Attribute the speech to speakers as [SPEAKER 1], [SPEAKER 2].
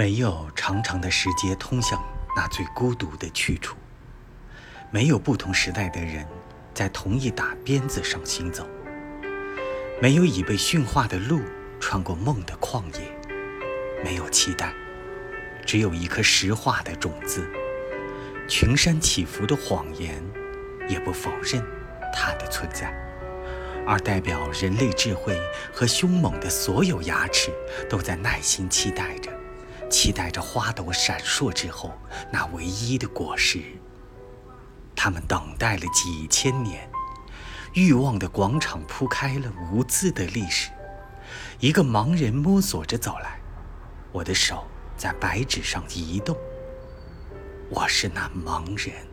[SPEAKER 1] 没有长长的石阶通向那最孤独的去处，没有不同时代的人在同一打鞭子上行走，没有已被驯化的鹿穿过梦的旷野，没有期待，只有一颗石化的种子。群山起伏的谎言，也不否认它的存在，而代表人类智慧和凶猛的所有牙齿，都在耐心期待着。期待着花朵闪烁之后那唯一的果实。他们等待了几千年，欲望的广场铺开了无字的历史。一个盲人摸索着走来，我的手在白纸上移动。我是那盲人。